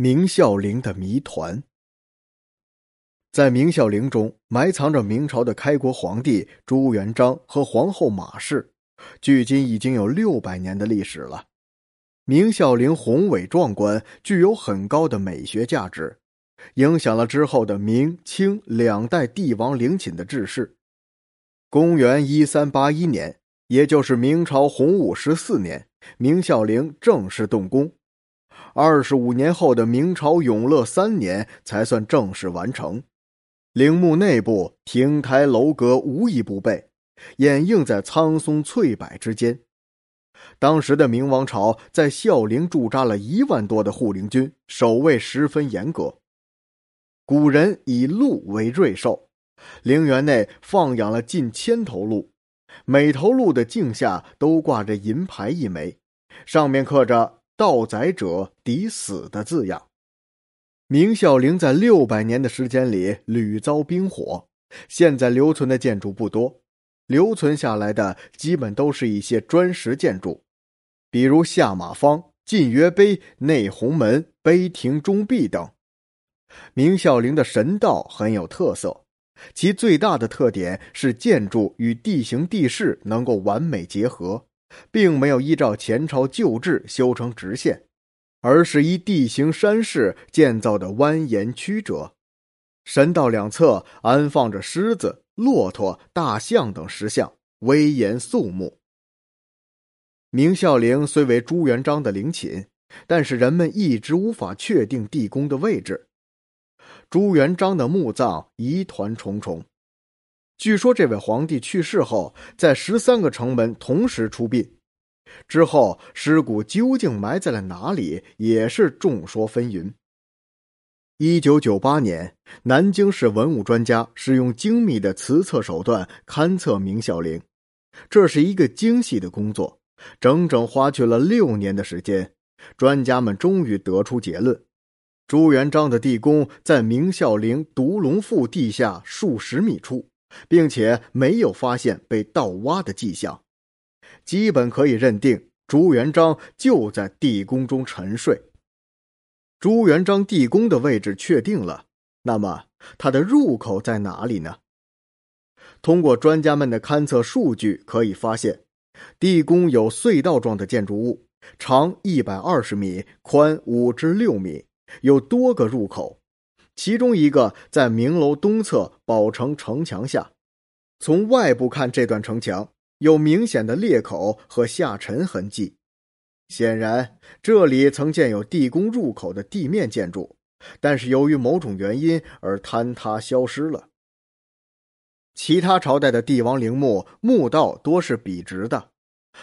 明孝陵的谜团，在明孝陵中埋藏着明朝的开国皇帝朱元璋和皇后马氏，距今已经有六百年的历史了。明孝陵宏伟壮观，具有很高的美学价值，影响了之后的明清两代帝王陵寝的制式。公元一三八一年，也就是明朝洪武十四年，明孝陵正式动工。二十五年后的明朝永乐三年才算正式完成，陵墓内部亭台楼阁无一不备，掩映在苍松翠柏之间。当时的明王朝在孝陵驻扎了一万多的护陵军，守卫十分严格。古人以鹿为瑞兽，陵园内放养了近千头鹿，每头鹿的颈下都挂着银牌一枚，上面刻着。盗载者抵死的字样。明孝陵在六百年的时间里屡遭兵火，现在留存的建筑不多，留存下来的基本都是一些砖石建筑，比如下马坊、晋约碑、内红门、碑亭中壁等。明孝陵的神道很有特色，其最大的特点是建筑与地形地势能够完美结合。并没有依照前朝旧制修成直线，而是依地形山势建造的蜿蜒曲折。神道两侧安放着狮子、骆驼、大象等石像，威严肃穆。明孝陵虽为朱元璋的陵寝，但是人们一直无法确定地宫的位置。朱元璋的墓葬疑团重重。据说这位皇帝去世后，在十三个城门同时出殡，之后尸骨究竟埋在了哪里，也是众说纷纭。一九九八年，南京市文物专家使用精密的磁测手段勘测明孝陵，这是一个精细的工作，整整花去了六年的时间。专家们终于得出结论：朱元璋的地宫在明孝陵独龙腹地下数十米处。并且没有发现被盗挖的迹象，基本可以认定朱元璋就在地宫中沉睡。朱元璋地宫的位置确定了，那么它的入口在哪里呢？通过专家们的勘测数据可以发现，地宫有隧道状的建筑物，长一百二十米，宽五至六米，有多个入口。其中一个在明楼东侧宝城城墙下，从外部看，这段城墙有明显的裂口和下沉痕迹，显然这里曾建有地宫入口的地面建筑，但是由于某种原因而坍塌消失了。其他朝代的帝王陵墓墓道多是笔直的，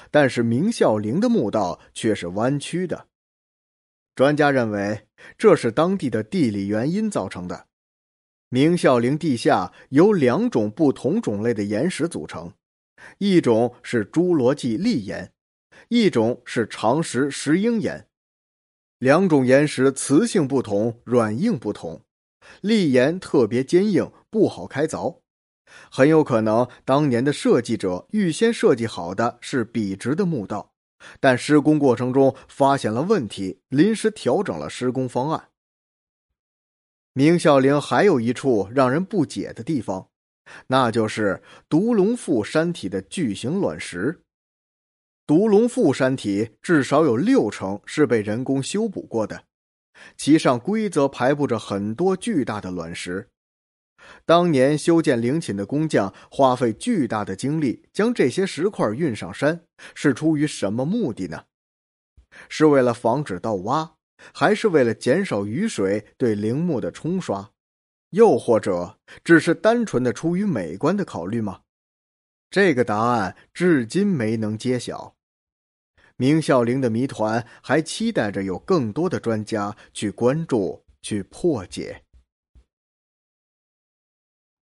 但是明孝陵的墓道却是弯曲的。专家认为，这是当地的地理原因造成的。明孝陵地下由两种不同种类的岩石组成，一种是侏罗纪砾岩，一种是长石石英岩。两种岩石磁性不同，软硬不同。砾岩特别坚硬，不好开凿，很有可能当年的设计者预先设计好的是笔直的墓道。但施工过程中发现了问题，临时调整了施工方案。明孝陵还有一处让人不解的地方，那就是独龙腹山体的巨型卵石。独龙腹山体至少有六成是被人工修补过的，其上规则排布着很多巨大的卵石。当年修建陵寝的工匠花费巨大的精力将这些石块运上山，是出于什么目的呢？是为了防止盗挖，还是为了减少雨水对陵墓的冲刷，又或者只是单纯的出于美观的考虑吗？这个答案至今没能揭晓。明孝陵的谜团还期待着有更多的专家去关注、去破解。